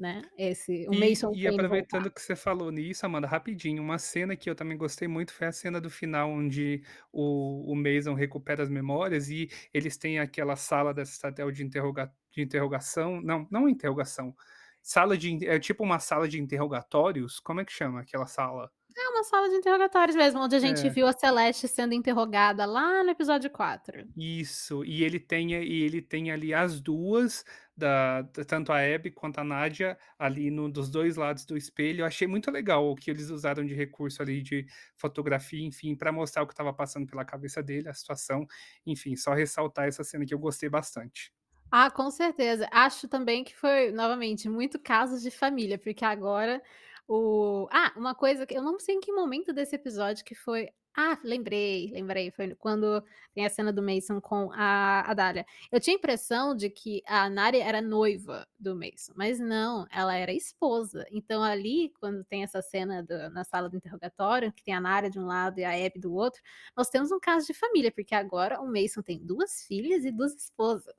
Né, esse o E Mason e querendo voltar. aproveitando que você falou nisso, Amanda, rapidinho, uma cena que eu também gostei muito foi a cena do final onde o o Mason recupera as memórias e eles têm aquela sala da Citadel de interroga de interrogação não, não interrogação, sala de é tipo uma sala de interrogatórios, como é que chama aquela sala? É uma sala de interrogatórios mesmo, onde a gente É. viu a Celeste sendo interrogada lá no episódio 4. Isso, e ele tem e ele tem ali as 2 da tanto a Abby quanto a Nadia ali no dos 2 lados do espelho, eu achei muito legal o que eles usaram de recurso ali de fotografia, enfim, pra mostrar o que estava passando pela cabeça dele, a situação, enfim, só ressaltar essa cena que eu gostei bastante. Ah, com certeza. Acho também que foi, novamente, muito casos de família, porque agora o ah, uma coisa que eu não sei em que momento desse episódio que foi ah, lembrei, lembrei, foi quando tem a cena do Mason com a a Dália. Eu tinha a impressão de que a Nádia era noiva do Mason, mas não, ela era esposa. Então ali, quando tem essa cena do na sala do interrogatório, que tem a Nádia de um lado e a Abby do outro, nós temos um caso de família, porque agora o Mason tem 2 filhas e 2 esposas,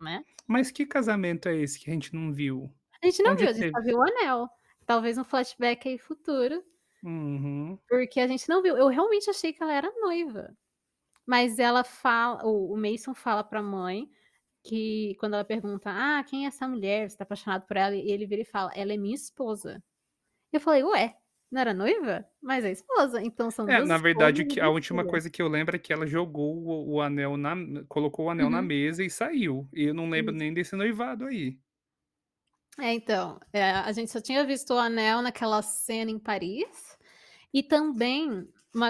né. Mas que casamento é esse que a gente não viu? A gente não Onde viu, a gente teve? só viu o anel. Talvez um flashback aí futuro, Uhum. Porque a gente não viu. Eu realmente achei que ela era noiva, mas ela fala o Mason fala pra mãe que quando ela pergunta: "Ah, quem é essa mulher? Você tá apaixonado por ela?" E ele vira e fala: "Ela é minha esposa". Eu falei: "Ué, não era noiva? Mas é esposa, então são É, 2 na verdade, que a 2 última filhas". coisa que eu lembro é que ela jogou o o anel na colocou o anel na Uhum. mesa e saiu, e eu não lembro Isso. nem desse noivado aí. É, então, eh, a gente só tinha visto o anel naquela cena em Paris, e também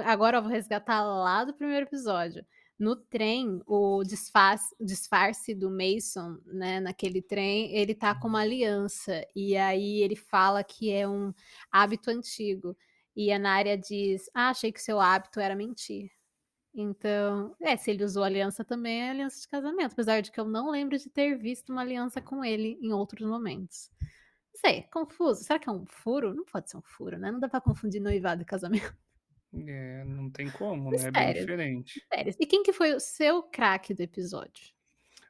agora eu vou resgatar lá do primeiro episódio. No trem, o disfarce disfarce do Mason, né, naquele trem, ele tá com uma aliança, e aí ele fala que é um hábito antigo, e a Nária diz: "Ah, achei que seu hábito era mentir". Então, é, se ele usou aliança também é aliança de casamento, apesar de que eu não lembro de ter visto uma aliança com ele em outros momentos. Não sei, confuso. Será que é um furo? Não pode ser um furo, né, não dá pra confundir noivado e casamento. É, não tem como, né, é bem Mistérios, diferente. mistérios. E quem que foi o seu craque do episódio?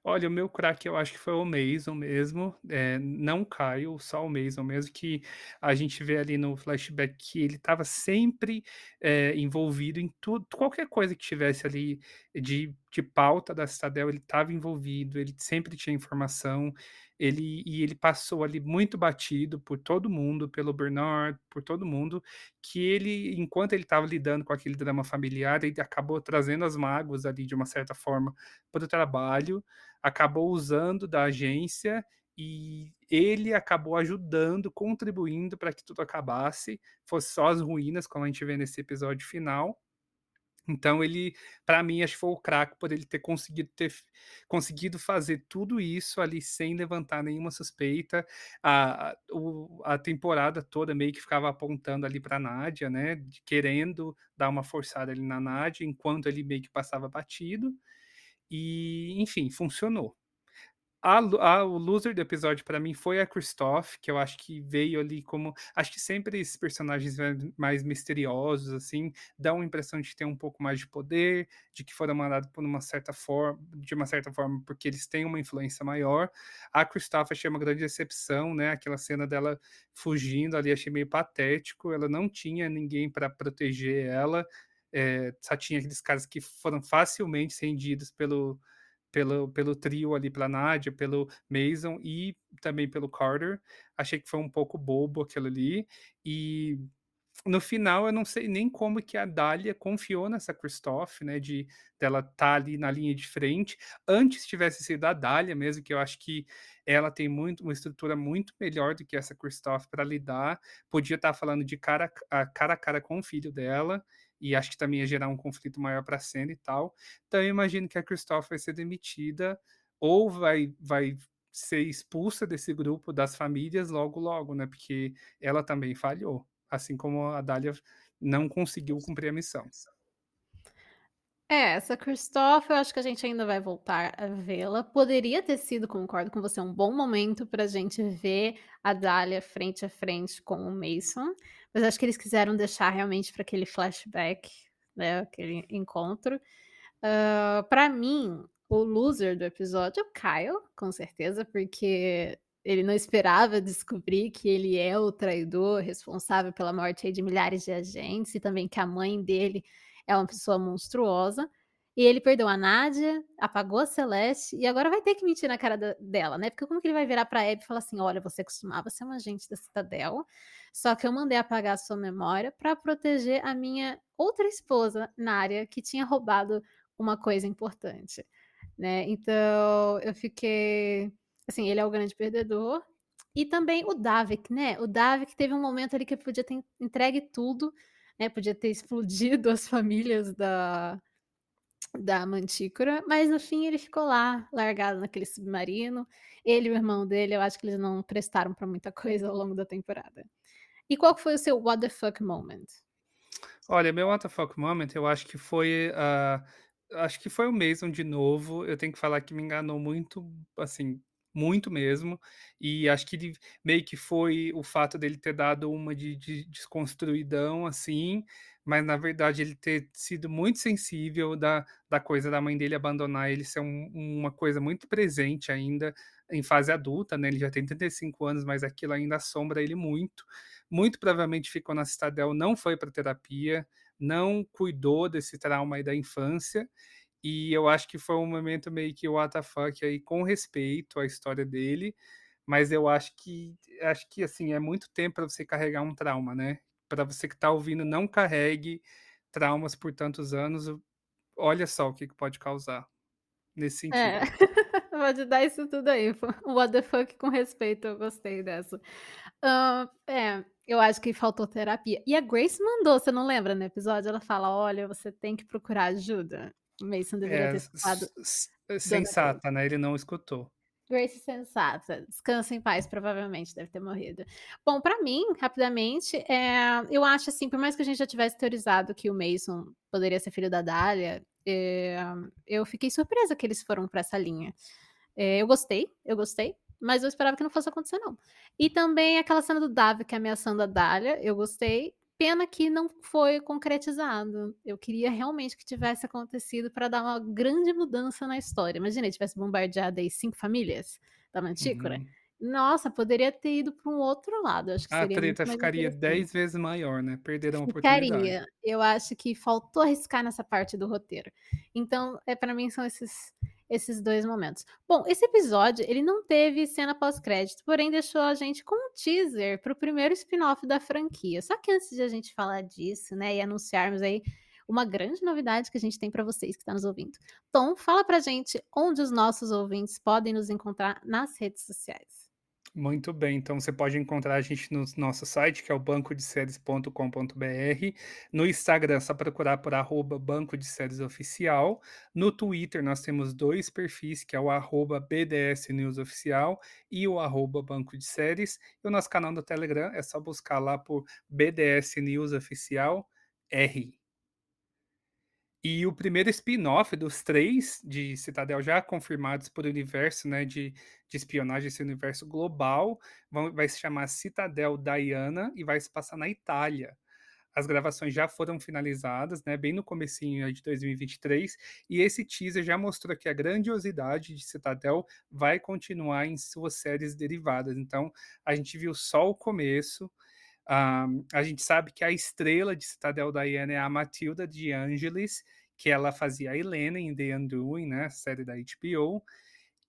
Olha, o meu craque eu acho que foi o Mason mesmo, eh, não o Kyle, só o Mason mesmo, que a gente vê ali no flashback que ele estava sempre, eh, envolvido em tudo qualquer coisa que tivesse ali de de pauta da Citadel, ele estava envolvido, ele sempre tinha informação, ele e ele passou ali muito batido por todo mundo, pelo Bernard, por todo mundo, que ele enquanto ele estava lidando com aquele drama familiar, ele acabou trazendo as mágoas ali de uma certa forma para o trabalho, acabou usando da agência e ele acabou ajudando, contribuindo para que tudo acabasse, fosse só as ruínas, como a gente vê nesse episódio final. Então ele, para mim, acho que foi o craque por ele ter conseguido ter conseguido fazer tudo isso ali sem levantar nenhuma suspeita. A a a temporada toda meio que ficava apontando ali para Nádia, né, querendo dar uma forçada ali na Nádia, enquanto ele meio que passava batido. E, enfim, funcionou. A a o loser do episódio para mim foi a Christophe, que eu acho que veio ali como acho que sempre esses personagens mais misteriosos, assim, dão a impressão de ter um pouco mais de poder, de que foram mandados por uma certa forma de uma certa forma, porque eles têm uma influência maior. A Christophe achei uma grande decepção, né, aquela cena dela fugindo ali, achei meio patético, ela não tinha ninguém para proteger ela, eh, só tinha aqueles caras que foram facilmente rendidos pelo pelo pelo trio ali, pela Nádia, pelo Mason e também pelo Carter. Achei que foi um pouco bobo aquilo ali. E no final eu não sei nem como que a Dália confiou nessa Christophe, né, de dela estar ali na linha de frente. Antes tivesse sido a Dália mesmo, que eu acho que ela tem muito uma estrutura muito melhor do que essa Christophe para lidar. Podia estar falando de cara a cara a cara com o filho dela, e acho que também ia gerar um conflito maior para a cena e tal. Então eu imagino que a Christophe vai ser demitida ou vai vai ser expulsa desse grupo das famílias logo, logo, né, porque ela também falhou, assim como a Dália não conseguiu cumprir a missão. É, essa Christophe, eu acho que a gente ainda vai voltar a vê-la. Poderia ter sido, concordo com você, um bom momento pra gente ver a Dália frente a frente com o Mason, mas acho que eles quiseram deixar realmente para aquele flashback, né, aquele encontro. Hã, pra mim, o loser do episódio é o Kyle, com certeza, porque ele não esperava descobrir que ele é o traidor responsável pela morte de milhares de agentes e também que a mãe dele é uma pessoa monstruosa. E ele perdeu a Nádia, apagou a Celeste e agora vai ter que mentir na cara da, dela, né? Porque como que ele vai virar pra Abby e falar assim: olha, você costumava ser um agente da Citadel, só que eu mandei apagar a sua memória para proteger a minha outra esposa, Nária, que tinha roubado uma coisa importante, né? Então eu fiquei. Assim, ele é o grande perdedor. E também o Davik, né? O Davik teve um momento ali que podia ter entregue tudo, né? Podia ter explodido as famílias da da Mantícora, mas no fim ele ficou lá, largado naquele submarino. Ele e o irmão dele, eu acho que eles não prestaram para muita coisa ao longo da temporada. E qual foi o seu what the fuck moment? Olha, meu what the fuck moment, eu acho que foi, uh, acho que foi o Mason de novo. Eu tenho que falar que me enganou muito, assim, muito mesmo. E acho que ele, meio que foi o fato dele ter dado uma de, de desconstruidão, assim, mas na verdade ele ter sido muito sensível da, da coisa da mãe dele abandonar ele ser um, uma coisa muito presente ainda em fase adulta, né? Ele já tem 35 anos, mas aquilo ainda assombra ele muito. Muito provavelmente ficou na Citadel, não foi para terapia, não cuidou desse trauma aí da infância. E eu acho que foi um momento meio que o WTF aí com respeito à história dele, mas eu acho que acho que assim é muito tempo para você carregar um trauma, né? para você que está ouvindo, não carregue traumas por tantos anos. Olha só o que, que pode causar nesse sentido. É. pode dar isso tudo aí. What the fuck com respeito, eu gostei dessa. Uh, é, eu acho que faltou terapia. E a Grace mandou, você não lembra no episódio? Ela fala: olha, você tem que procurar ajuda. O Mason deveria é, ter escutado. Sensata, né? Ele não escutou. Grace sensata, descansa em paz, provavelmente deve ter morrido. Bom, para mim, rapidamente, é, eu acho assim, por mais que a gente já tivesse teorizado que o Mason poderia ser filho da Dália, é, eu fiquei surpresa que eles foram para essa linha. É, eu gostei, eu gostei, mas eu esperava que não fosse acontecer, não. E também aquela cena do Davi ameaçando a Dália, eu gostei, Pena que não foi concretizado. Eu queria realmente que tivesse acontecido para dar uma grande mudança na história. Imagina, tivesse bombardeado aí cinco famílias da Mantícora. Uhum. Nossa, poderia ter ido para um outro lado. Acho que a treta ficaria dez vezes maior, né? Perderam a ficaria. oportunidade. Eu acho que faltou arriscar nessa parte do roteiro. Então, é para mim são esses esses dois momentos. Bom, esse episódio ele não teve cena pós-crédito, porém deixou a gente com um teaser para o primeiro spin-off da franquia. Só que antes de a gente falar disso, né, e anunciarmos aí uma grande novidade que a gente tem para vocês que estão tá nos ouvindo. Tom, fala para gente onde os nossos ouvintes podem nos encontrar nas redes sociais. Muito bem, então você pode encontrar a gente no nosso site, que é o bancodeséries.com.br. No Instagram, é só procurar por arroba Banco de Séries Oficial. No Twitter, nós temos dois perfis, que é o arroba BDS News Oficial e o arroba Banco de Séries. E o nosso canal do Telegram é só buscar lá por BDS News Oficial R. E o primeiro spin-off dos três de Citadel já confirmados por universo né, de, de espionagem, esse universo global, vão, vai se chamar Citadel Diana e vai se passar na Itália. As gravações já foram finalizadas, né, bem no comecinho de 2023, e esse teaser já mostrou que a grandiosidade de Citadel vai continuar em suas séries derivadas. Então, a gente viu só o começo, um, a gente sabe que a estrela de Citadel Diana é a Matilda de Angelis, que ela fazia a Helena em The Undoing, né, série da HBO,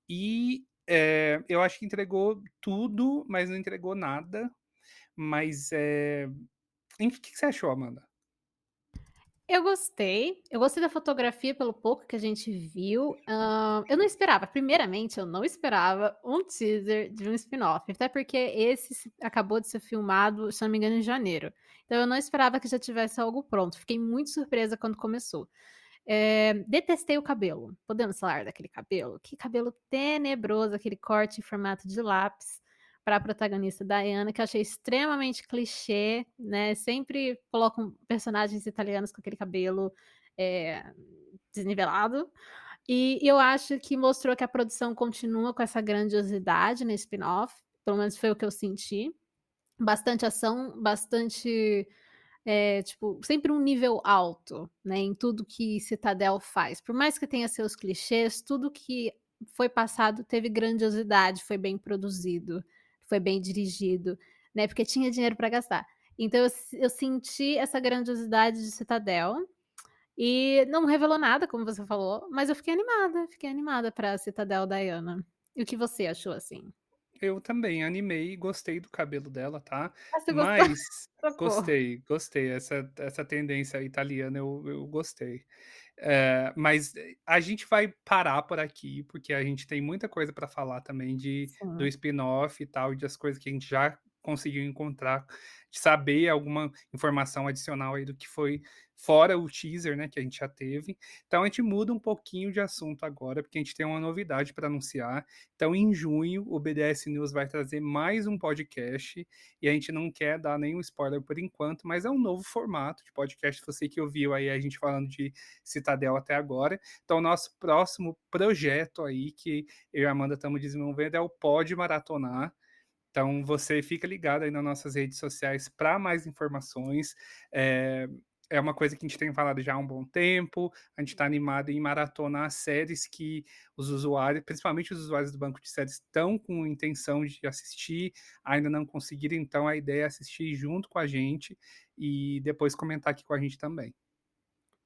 e é, eu acho que entregou tudo, mas não entregou nada, mas é... O que você achou, Amanda? Eu gostei. Eu gostei da fotografia pelo pouco que a gente viu. Uh, eu não esperava. Primeiramente, eu não esperava um teaser de um spin-off. Até porque esse acabou de ser filmado, se não me engano, em janeiro. Então eu não esperava que já tivesse algo pronto. Fiquei muito surpresa quando começou. É, detestei o cabelo. Podemos falar daquele cabelo? Que cabelo tenebroso, aquele corte em formato de lápis para a protagonista Diana, que eu achei extremamente clichê, né? Sempre colocam personagens italianos com aquele cabelo é, desnivelado. E eu acho que mostrou que a produção continua com essa grandiosidade no spin-off, pelo menos foi o que eu senti. Bastante ação, bastante. É, tipo, sempre um nível alto, né, em tudo que Citadel faz. Por mais que tenha seus clichês, tudo que foi passado teve grandiosidade, foi bem produzido, foi bem dirigido, né, porque tinha dinheiro pra gastar. Então eu eu senti essa grandiosidade de Citadel, e não revelou nada como você falou, mas eu fiquei animada, fiquei animada pra Citadel Diana. E o que você achou, assim? Eu também animei gostei do cabelo dela, tá, Ah, mas gostei, gostei, essa essa tendência italiana eu eu gostei. Eh, mas a gente vai parar por aqui, porque a gente tem muita coisa pra falar também de do spin-off e tal, e das coisas que a gente já conseguiu encontrar, de saber alguma informação adicional aí do que foi fora o teaser, né, que a gente já teve. Então a gente muda um pouquinho de assunto agora, porque a gente tem uma novidade pra anunciar. Então em junho o BDS News vai trazer mais um podcast, e a gente não quer dar nenhum spoiler por enquanto, mas é um novo formato de podcast, você que ouviu aí a gente falando de Citadel até agora. Então o nosso próximo projeto aí, que eu e a Amanda estamos desenvolvendo é o Pod Maratonar. Então você fica ligado aí nas nossas redes sociais pra mais informações. Eh, é uma coisa que a gente tem falado já há um bom tempo, a gente tá animado em maratonar séries que os usuários, principalmente os usuários do banco de séries, estão com intenção de assistir, ainda não conseguiram, então a ideia é assistir junto com a gente, e depois comentar aqui com a gente também.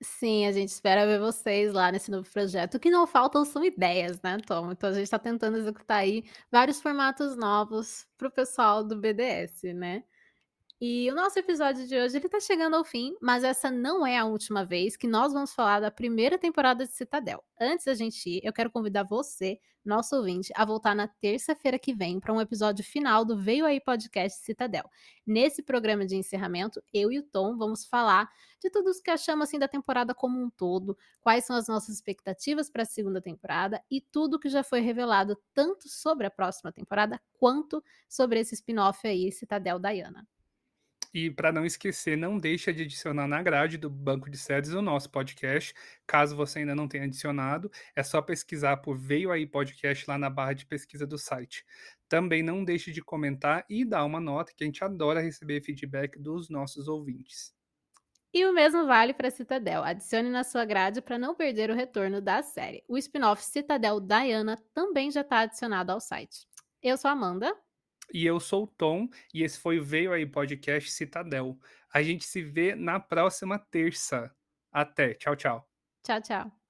Sim, a gente espera ver vocês lá nesse novo projeto. O que não faltam são ideias, né, Tom. Então a gente tá tentando executar aí vários formatos novos para o pessoal do BDS, né. E o nosso episódio de hoje ele tá chegando ao fim, mas essa não é a última vez que nós vamos falar da 1ª temporada de Citadel. Antes da gente ir, eu quero convidar você, nosso ouvinte, a voltar na terça-feira que vem pra um episódio final do Veio Aí Podcast Citadel. Nesse programa de encerramento, eu e o Tom vamos falar de tudo os que achamos, assim, da temporada como um todo, quais são as nossas expectativas pra 2ª temporada e tudo que já foi revelado, tanto sobre a próxima temporada, quanto sobre esse spin-off aí, Citadel Diana. E pra não esquecer, não deixa de adicionar na grade do banco de séries o nosso podcast, caso você ainda não tenha adicionado, é só pesquisar por Veio Aí Podcast lá na barra de pesquisa do site. Também não deixe de comentar e dar uma nota, que a gente adora receber feedback dos nossos ouvintes. E o mesmo vale pra Citadel, adicione na sua grade pra não perder o retorno da série. O spin-off Citadel Diana também já tá adicionado ao site. Eu sou a Amanda. E eu sou o Tom, e esse foi o Veio Aí Podcast Citadel. A gente se vê na próxima terça. Até, tchau, tchau. Tchau, tchau.